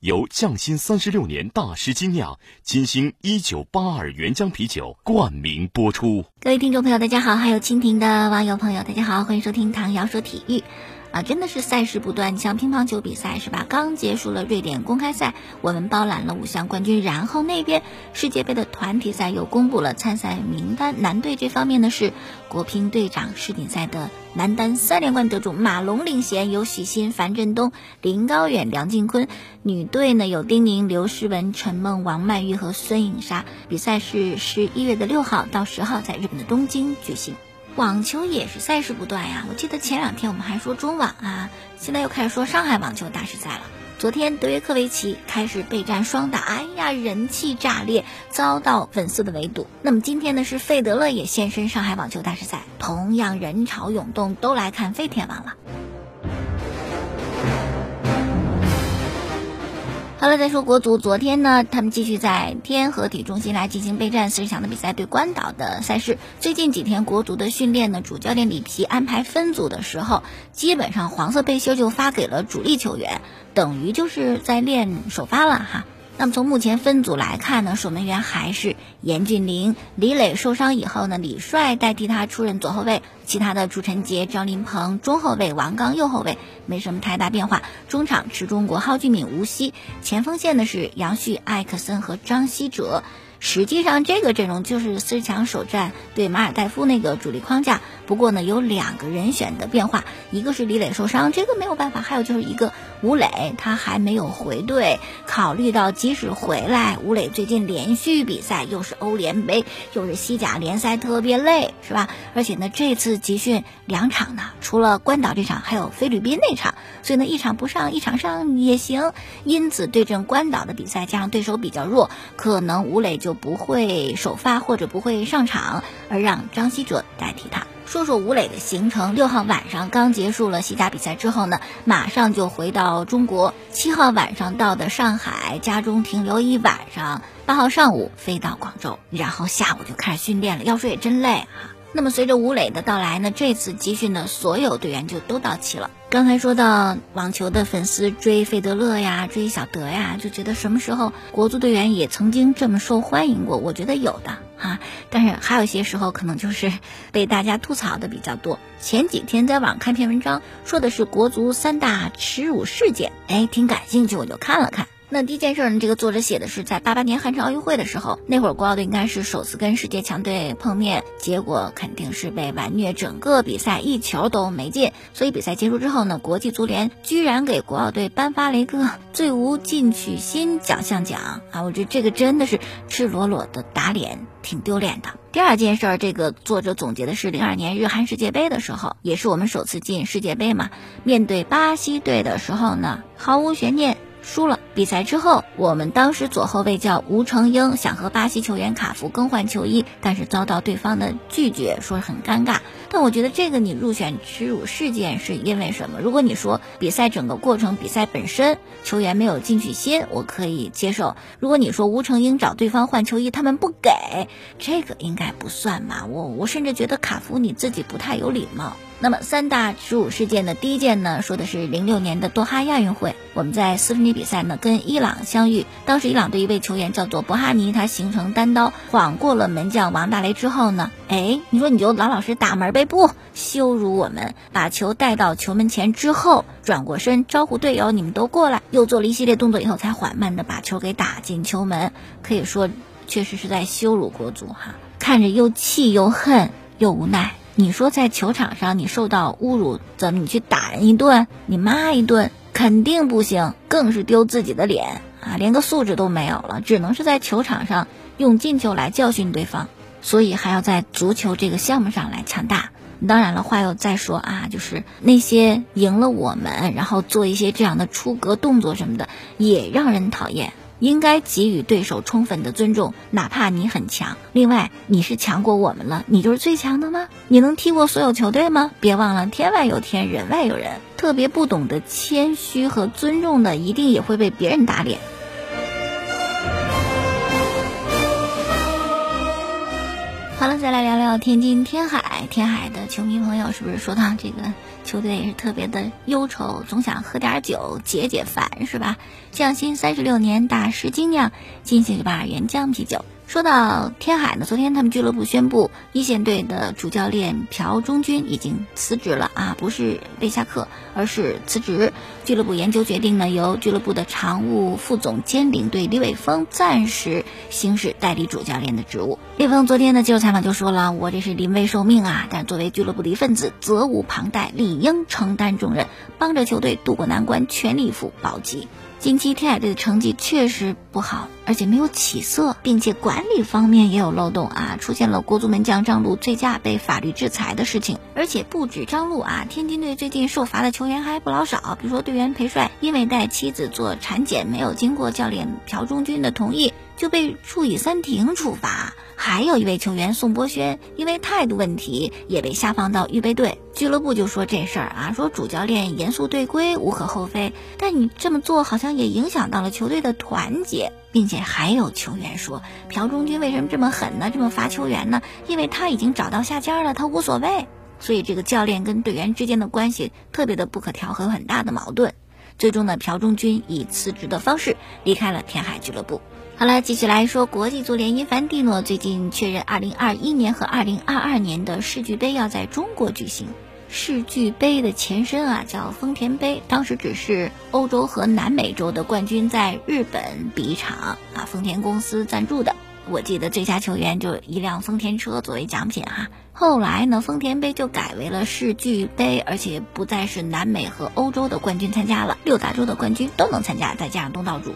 由匠心三十六年大师精酿金星一九八二原浆啤酒冠名播出。各位听众朋友，大家好；还有蜻蜓的网友朋友，大家好，欢迎收听唐瑶说体育。啊，真的是赛事不断。你像乒乓球比赛是吧？刚结束了瑞典公开赛，我们包揽了五项冠军。然后那边世界杯的团体赛又公布了参赛名单。男队这方面呢是国乒队长世锦赛的男单三连冠得主马龙领衔，有许昕、樊振东、林高远、梁靖昆。女队呢有丁宁、刘诗雯、陈梦、王曼玉和孙颖莎。比赛是十一月的六号到十号在日本的东京举行。网球也是赛事不断呀，我记得前两天我们还说中网啊，现在又开始说上海网球大师赛了。昨天德约科维奇开始备战双打，哎呀，人气炸裂，遭到粉丝的围堵。那么今天呢，是费德勒也现身上海网球大师赛，同样人潮涌动，都来看费天王了。好了，再说国足，昨天呢，他们继续在天河体育中心来进行备战四十强的比赛，对关岛的赛事。最近几天国足的训练呢，主教练里皮安排分组的时候，基本上黄色背心就发给了主力球员，等于就是在练首发了哈。那么从目前分组来看呢，守门员还是严俊凌，李磊受伤以后呢，李帅代替他出任左后卫，其他的朱晨杰、张林鹏中后卫，王刚右后卫，没什么太大变化。中场持中国蒿俊闵、吴曦，前锋线的是杨旭、艾克森和张稀哲。实际上，这个阵容就是四强首战对马尔代夫那个主力框架。不过呢，有两个人选的变化，一个是李磊受伤，这个没有办法；还有就是一个吴磊，他还没有回队。考虑到即使回来，吴磊最近连续比赛，又是欧联杯，又是西甲联赛，特别累，是吧？而且呢，这次集训两场呢，除了关岛这场，还有菲律宾那场，所以呢，一场不上，一场上也行。因此，对阵关岛的比赛，加上对手比较弱，可能吴磊就。不会首发或者不会上场，而让张稀哲代替他。说说吴磊的行程，六号晚上刚结束了西甲比赛之后呢，马上就回到中国。七号晚上到的上海，家中停留一晚上。八号上午飞到广州，然后下午就开始训练了。要说也真累啊。那么随着吴磊的到来呢，这次集训的所有队员就都到齐了。刚才说到网球的粉丝追费德勒呀，追小德呀，就觉得什么时候国足队员也曾经这么受欢迎过？我觉得有的哈，但是还有些时候可能就是被大家吐槽的比较多。前几天在网上看篇文章，说的是国足三大耻辱事件，哎，挺感兴趣，我就看了看。那第一件事呢，这个作者写的是在八八年汉城奥运会的时候，那会儿国奥队应该是首次跟世界强队碰面，结果肯定是被完虐，整个比赛一球都没进。所以比赛结束之后呢，国际足联居然给国奥队颁发了一个最无进取心奖项奖啊！我觉得这个真的是赤裸裸的打脸，挺丢脸的。第二件事儿，这个作者总结的是零二年日韩世界杯的时候，也是我们首次进世界杯嘛，面对巴西队的时候呢，毫无悬念。输了比赛之后，我们当时左后卫叫吴成英，想和巴西球员卡福更换球衣，但是遭到对方的拒绝，说很尴尬。但我觉得这个你入选耻辱事件是因为什么？如果你说比赛整个过程、比赛本身球员没有进取心，我可以接受。如果你说吴成英找对方换球衣，他们不给，这个应该不算吧？我我甚至觉得卡福你自己不太有礼貌。那么三大耻辱事件的第一件呢，说的是零六年的多哈亚运会，我们在四分之一比赛呢跟伊朗相遇，当时伊朗队一位球员叫做博哈尼，他形成单刀晃过了门将王大雷之后呢，哎，你说你就老老实实打门呗，不羞辱我们，把球带到球门前之后，转过身招呼队友，你们都过来，又做了一系列动作以后，才缓慢的把球给打进球门，可以说确实是在羞辱国足哈，看着又气又恨又无奈。你说在球场上你受到侮辱，怎么你去打人一顿，你骂一顿，肯定不行，更是丢自己的脸啊，连个素质都没有了，只能是在球场上用进球来教训对方，所以还要在足球这个项目上来强大。当然了，话又再说啊，就是那些赢了我们，然后做一些这样的出格动作什么的，也让人讨厌。应该给予对手充分的尊重，哪怕你很强。另外，你是强过我们了，你就是最强的吗？你能踢过所有球队吗？别忘了，天外有天，人外有人。特别不懂得谦虚和尊重的，一定也会被别人打脸。好了，再来聊聊天津天海。天海的球迷朋友是不是说到这个球队也是特别的忧愁，总想喝点酒解解烦，是吧？匠心三十六年大师精酿金星酒吧原浆啤酒。说到天海呢，昨天他们俱乐部宣布，一线队的主教练朴忠军已经辞职了啊，不是被下课，而是辞职。俱乐部研究决定呢，由俱乐部的常务副总兼领队李伟峰暂时行使代理主教练的职务。李伟峰昨天的接受采访就说了：“我这是临危受命啊，但作为俱乐部的一份子，责无旁贷，理应承担重任，帮着球队渡过难关，全力以赴保级。”近期天海队的成绩确实不好，而且没有起色，并且管理方面也有漏洞啊，出现了国足门将张路醉驾被法律制裁的事情。而且不止张路啊，天津队最近受罚的球员还不老少，比如说队员裴帅因为带妻子做产检，没有经过教练朴忠军的同意。就被处以三停处罚，还有一位球员宋博轩因为态度问题也被下放到预备队。俱乐部就说这事儿啊，说主教练严肃队规无可厚非，但你这么做好像也影响到了球队的团结，并且还有球员说朴忠军为什么这么狠呢？这么罚球员呢？因为他已经找到下家了，他无所谓。所以这个教练跟队员之间的关系特别的不可调和，很大的矛盾。最终呢，朴忠军以辞职的方式离开了天海俱乐部。好了，继续来说国际足联，因凡蒂诺最近确认，二零二一年和二零二二年的世俱杯要在中国举行。世俱杯的前身啊叫丰田杯，当时只是欧洲和南美洲的冠军在日本比一场啊，丰田公司赞助的。我记得最佳球员就一辆丰田车作为奖品哈。后来呢，丰田杯就改为了世俱杯，而且不再是南美和欧洲的冠军参加了，六大洲的冠军都能参加，再加上东道主。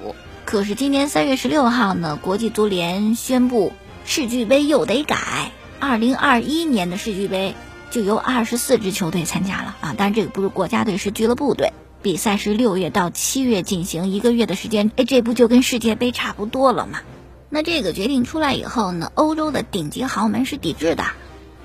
可是今年三月十六号呢，国际足联宣布世俱杯又得改。二零二一年的世俱杯就由二十四支球队参加了啊，当然这个不是国家队，是俱乐部队。比赛是六月到七月进行，一个月的时间，哎，这不就跟世界杯差不多了吗？那这个决定出来以后呢，欧洲的顶级豪门是抵制的，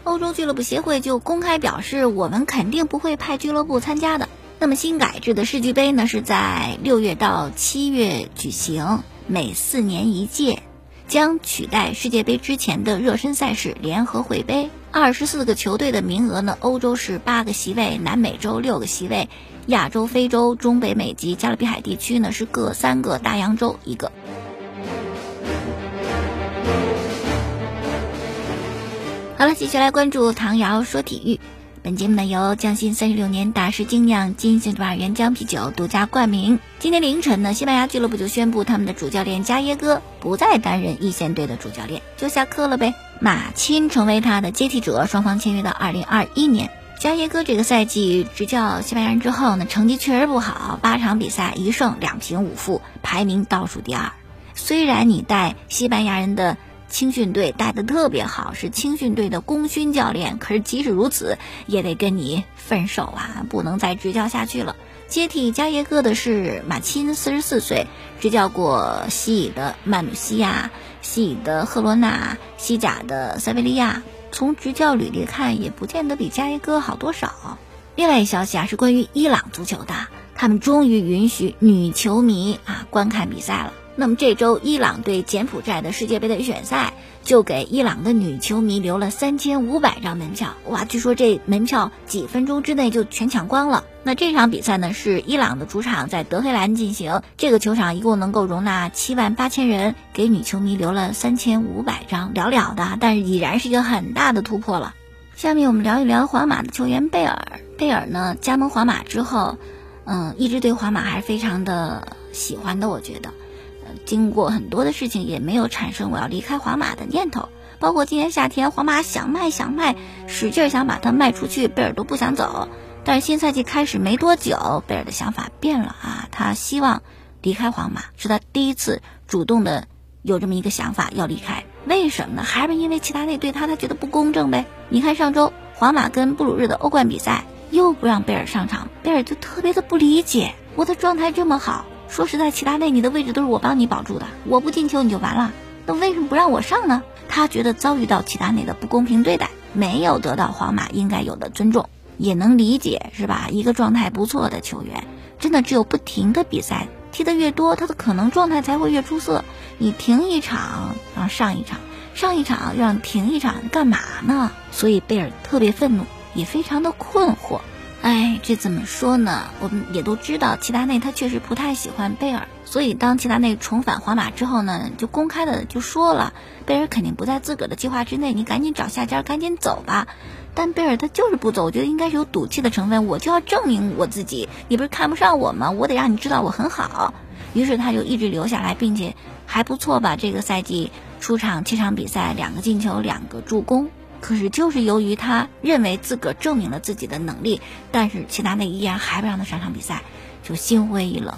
欧洲俱乐部协会就公开表示，我们肯定不会派俱乐部参加的。那么新改制的世俱杯呢，是在六月到七月举行，每四年一届，将取代世界杯之前的热身赛事联合会杯。二十四个球队的名额呢，欧洲是八个席位，南美洲六个席位，亚洲、非洲、中北美及加勒比海地区呢是各三个，大洋洲一个。好了，继续来关注唐瑶说体育。本节目呢由匠心三十六年大师精酿金星酒吧原浆啤酒独家冠名。今天凌晨呢，西班牙俱乐部就宣布他们的主教练加耶戈不再担任一线队的主教练，就下课了呗。马钦成为他的接替者，双方签约到二零二一年。加耶戈这个赛季执教西班牙人之后呢，成绩确实不好，八场比赛一胜两平五负，排名倒数第二。虽然你带西班牙人的。青训队带的特别好，是青训队的功勋教练。可是即使如此，也得跟你分手啊，不能再执教下去了。接替加耶戈的是马钦，四十四岁，执教过西乙的曼努西亚、西乙的赫罗纳、西甲的塞维利亚。从执教履历看，也不见得比加耶戈好多少。另外一消息啊，是关于伊朗足球的，他们终于允许女球迷啊观看比赛了。那么这周伊朗对柬埔寨的世界杯的预选赛，就给伊朗的女球迷留了三千五百张门票。哇，据说这门票几分钟之内就全抢光了。那这场比赛呢，是伊朗的主场在德黑兰进行，这个球场一共能够容纳七万八千人，给女球迷留了三千五百张，寥寥的，但是已然是一个很大的突破了。下面我们聊一聊皇马的球员贝尔。贝尔呢，加盟皇马之后，嗯，一直对皇马还是非常的喜欢的，我觉得。经过很多的事情，也没有产生我要离开皇马的念头。包括今年夏天，皇马想卖想卖，使劲想把它卖出去，贝尔都不想走。但是新赛季开始没多久，贝尔的想法变了啊，他希望离开皇马，是他第一次主动的有这么一个想法要离开。为什么呢？还是因为齐达内对他他觉得不公正呗？你看上周皇马跟布鲁日的欧冠比赛，又不让贝尔上场，贝尔就特别的不理解，我的状态这么好。说实在，齐达内你的位置都是我帮你保住的，我不进球你就完了，那为什么不让我上呢？他觉得遭遇到齐达内的不公平对待，没有得到皇马应该有的尊重，也能理解是吧？一个状态不错的球员，真的只有不停的比赛踢得越多，他的可能状态才会越出色。你停一场，然后上一场，上一场让停一场，干嘛呢？所以贝尔特别愤怒，也非常的困惑。哎，这怎么说呢？我们也都知道，齐达内他确实不太喜欢贝尔，所以当齐达内重返皇马之后呢，就公开的就说了，贝尔肯定不在自个儿的计划之内，你赶紧找下家，赶紧走吧。但贝尔他就是不走，我觉得应该是有赌气的成分，我就要证明我自己，你不是看不上我吗？我得让你知道我很好。于是他就一直留下来，并且还不错吧，这个赛季出场七场比赛，两个进球，两个助攻。可是，就是由于他认为自个儿证明了自己的能力，但是齐达内依然还不让他上场比赛，就心灰意冷。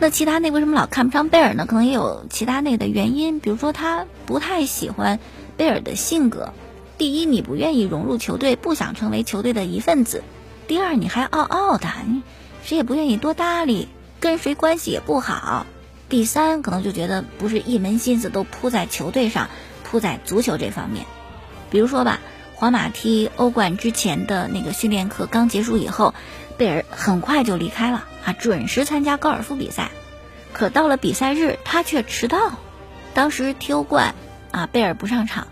那齐达内为什么老看不上贝尔呢？可能也有齐达内的原因，比如说他不太喜欢贝尔的性格。第一，你不愿意融入球队，不想成为球队的一份子；第二，你还傲傲的，你谁也不愿意多搭理，跟谁关系也不好；第三，可能就觉得不是一门心思都扑在球队上，扑在足球这方面。比如说吧，皇马踢欧冠之前的那个训练课刚结束以后，贝尔很快就离开了啊，准时参加高尔夫比赛。可到了比赛日，他却迟到。当时踢欧冠啊，贝尔不上场，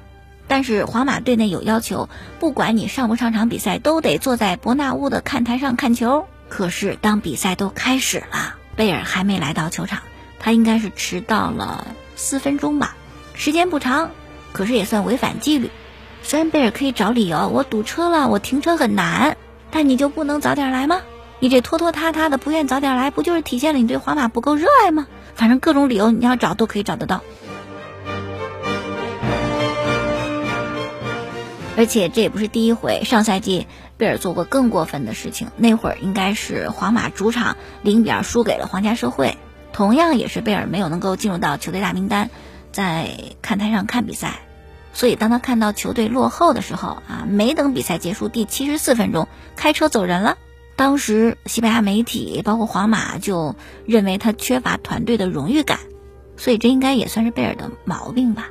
但是皇马队内有要求，不管你上不上场比赛，都得坐在伯纳乌的看台上看球。可是当比赛都开始了，贝尔还没来到球场，他应该是迟到了四分钟吧，时间不长，可是也算违反纪律。虽然贝尔可以找理由，我堵车了，我停车很难，但你就不能早点来吗？你这拖拖沓沓的，不愿早点来，不就是体现了你对皇马不够热爱吗？反正各种理由你要找都可以找得到。而且这也不是第一回，上赛季贝尔做过更过分的事情，那会儿应该是皇马主场零比二输给了皇家社会，同样也是贝尔没有能够进入到球队大名单，在看台上看比赛。所以，当他看到球队落后的时候，啊，没等比赛结束，第七十四分钟开车走人了。当时，西班牙媒体包括皇马就认为他缺乏团队的荣誉感，所以这应该也算是贝尔的毛病吧。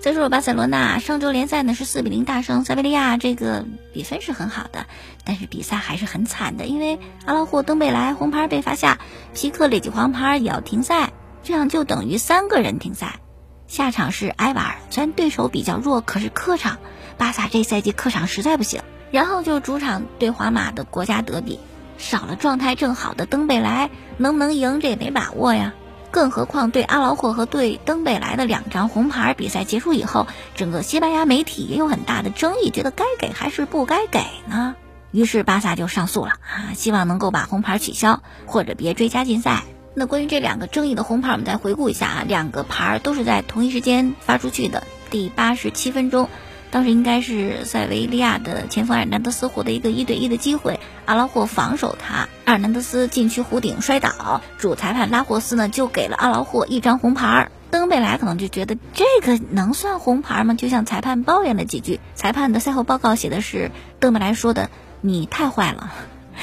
再说说巴塞罗那，上周联赛呢是四比零大胜塞维利亚，这个比分是很好的，但是比赛还是很惨的，因为阿拉霍、登贝莱红牌被罚下，皮克累计黄牌也要停赛，这样就等于三个人停赛。下场是埃瓦尔，虽然对手比较弱，可是客场，巴萨这赛季客场实在不行。然后就主场对皇马的国家德比，少了状态正好的登贝莱，能不能赢这也没把握呀。更何况对阿劳霍和对登贝莱的两张红牌，比赛结束以后，整个西班牙媒体也有很大的争议，觉得该给还是不该给呢？于是巴萨就上诉了啊，希望能够把红牌取消，或者别追加禁赛。那关于这两个争议的红牌，我们再回顾一下啊，两个牌都是在同一时间发出去的。第八十七分钟，当时应该是塞维利亚的前锋尔南德斯获得一个一对一的机会，阿拉霍防守他，阿尔南德斯禁区弧顶摔倒，主裁判拉霍斯呢就给了阿劳霍一张红牌。登贝莱可能就觉得这个能算红牌吗？就向裁判抱怨了几句，裁判的赛后报告写的是登贝莱说的：“你太坏了。”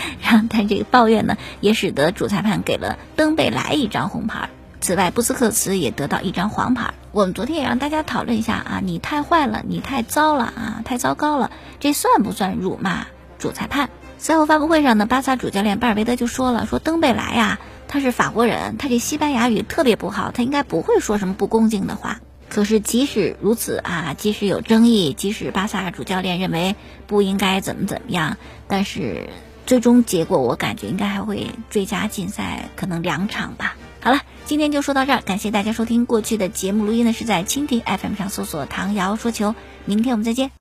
然后他这个抱怨呢，也使得主裁判给了登贝莱一张红牌。此外，布斯克茨也得到一张黄牌。我们昨天也让大家讨论一下啊，你太坏了，你太糟了啊，太糟糕了，这算不算辱骂主裁判？赛后发布会上呢，巴萨主教练巴尔韦德就说了，说登贝莱呀，他是法国人，他这西班牙语特别不好，他应该不会说什么不恭敬的话。可是即使如此啊，即使有争议，即使巴萨主教练认为不应该怎么怎么样，但是。最终结果，我感觉应该还会追加禁赛，可能两场吧。好了，今天就说到这儿，感谢大家收听。过去的节目录音呢是在蜻蜓 FM 上搜索“唐瑶说球”。明天我们再见。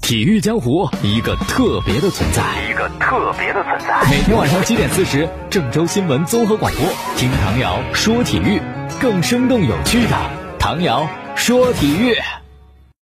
体育江湖，一个特别的存在，一个特别的存在。每天晚上七点四十，郑州新闻综合广播，听唐瑶说体育，更生动有趣的唐瑶说体育。